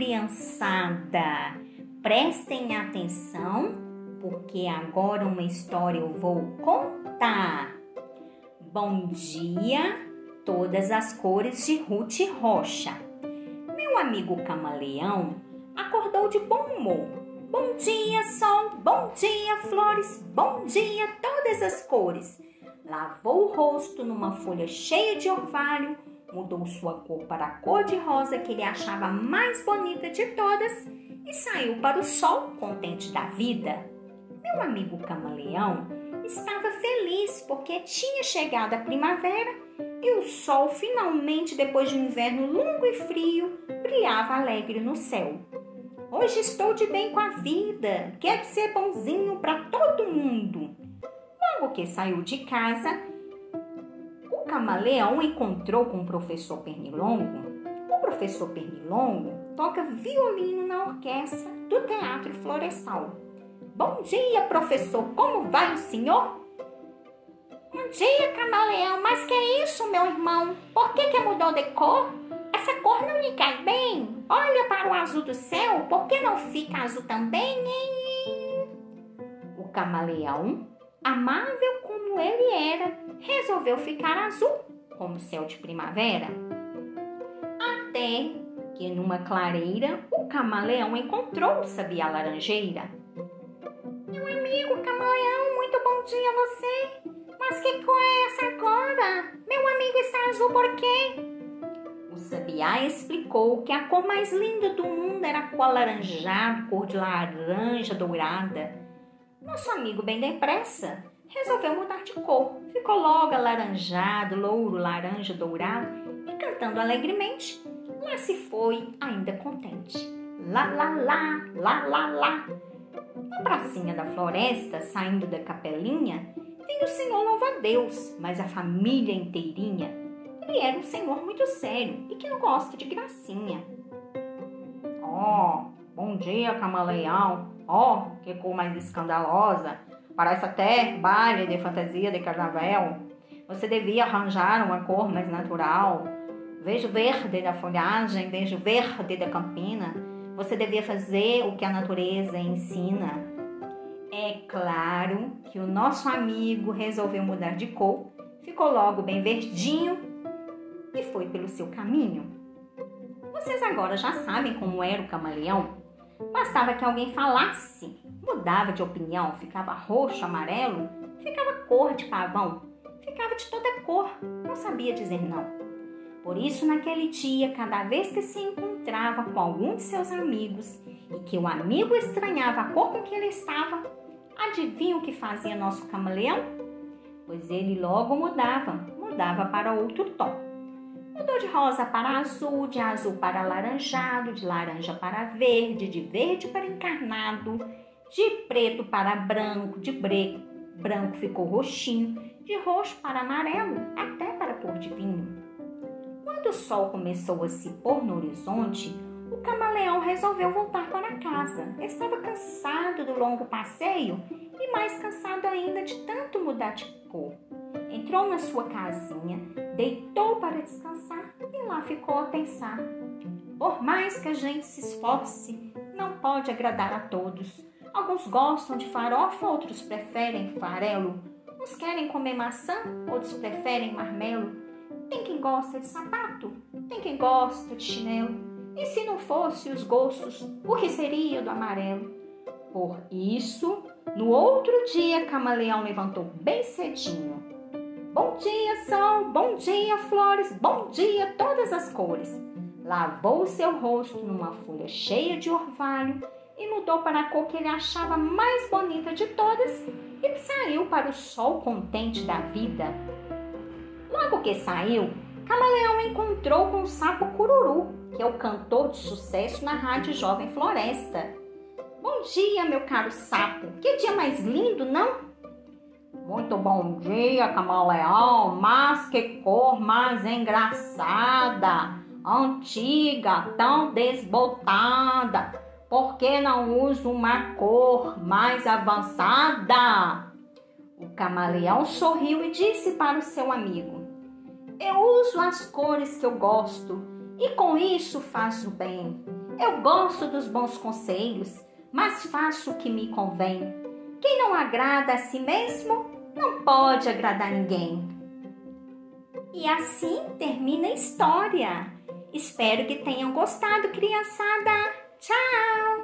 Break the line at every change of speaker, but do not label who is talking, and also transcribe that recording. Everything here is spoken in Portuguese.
criançada, prestem atenção, porque agora uma história eu vou contar. Bom dia, todas as cores de Ruth Rocha. Meu amigo camaleão acordou de bom humor. Bom dia, sol, bom dia, flores, bom dia, todas as cores. Lavou o rosto numa folha cheia de orvalho mudou sua cor para a cor de rosa que ele achava mais bonita de todas e saiu para o sol contente da vida. Meu amigo camaleão estava feliz porque tinha chegado a primavera e o sol finalmente, depois de um inverno longo e frio, brilhava alegre no céu. Hoje estou de bem com a vida, quero ser bonzinho para todo mundo. Logo que saiu de casa, camaleão encontrou com o professor Pernilongo, o professor Pernilongo toca violino na orquestra do Teatro Florestal. Bom dia, professor, como vai o senhor?
Bom dia, camaleão, mas que é isso, meu irmão? Por que, que mudou de cor? Essa cor não lhe cai bem. Olha para o azul do céu, por que não fica azul também, hein?
O camaleão, amável como ele era, resolveu ficar azul, como o céu de primavera. Até que numa clareira o camaleão encontrou o sabiá laranjeira.
Meu amigo camaleão, muito bom dia a você. Mas que cor é essa agora? Meu amigo está azul por quê?
O sabiá explicou que a cor mais linda do mundo era a cor alaranjada, cor de laranja dourada. Nosso amigo bem depressa resolveu mudar de cor. Ficou logo alaranjado, louro, laranja, dourado e cantando alegremente. Lá se foi, ainda contente. Lá, lá, lá, lá, lá, lá. Na pracinha da floresta, saindo da capelinha, vinha o senhor louva-a-Deus, mas a família inteirinha. Ele era um senhor muito sério e que não gosta de gracinha.
Oh, bom dia, camaleão. Oh, que cor mais escandalosa! Parece até baile de fantasia de carnaval. Você devia arranjar uma cor mais natural. Vejo verde da folhagem, vejo verde da campina. Você devia fazer o que a natureza ensina. É claro que o nosso amigo resolveu mudar de cor, ficou logo bem verdinho e foi pelo seu caminho. Vocês agora já sabem como era o camaleão? Bastava que alguém falasse, mudava de opinião, ficava roxo, amarelo, ficava cor de pavão, ficava de toda cor, não sabia dizer não. Por isso, naquele dia, cada vez que se encontrava com algum de seus amigos e que o amigo estranhava a cor com que ele estava, adivinha o que fazia nosso camaleão? Pois ele logo mudava, mudava para outro tom. Mudou de rosa para azul, de azul para alaranjado, de laranja para verde, de verde para encarnado, de preto para branco, de branco, ficou roxinho, de roxo para amarelo, até para cor de vinho. Quando o sol começou a se pôr no horizonte, o camaleão resolveu voltar para casa. Estava cansado do longo passeio e mais cansado ainda de tanto mudar de cor. Entrou na sua casinha, deitou para descansar e lá ficou a pensar. Por mais que a gente se esforce, não pode agradar a todos. Alguns gostam de farofa, outros preferem farelo. Uns querem comer maçã, outros preferem marmelo. Tem quem gosta de sapato, tem quem gosta de chinelo. E se não fosse os gostos, o que seria do amarelo? Por isso, no outro dia, Camaleão levantou bem cedinho Bom dia, sol, bom dia, flores, bom dia, todas as cores. Lavou seu rosto numa folha cheia de orvalho mudou para a cor que ele achava mais bonita de todas e saiu para o sol contente da vida. Logo que saiu, Camaleão encontrou com o sapo Cururu, que é o cantor de sucesso na Rádio Jovem Floresta. Bom dia, meu caro sapo. Que dia mais lindo, não? Muito bom dia, camaleão, mas que cor mais engraçada, antiga, tão desbotada. Por que não uso uma cor mais avançada?
O camaleão sorriu e disse para o seu amigo: Eu uso as cores que eu gosto e com isso faço bem. Eu gosto dos bons conselhos, mas faço o que me convém. Quem não agrada a si mesmo, não pode agradar ninguém. E assim termina a história. Espero que tenham gostado, criançada. Ciao!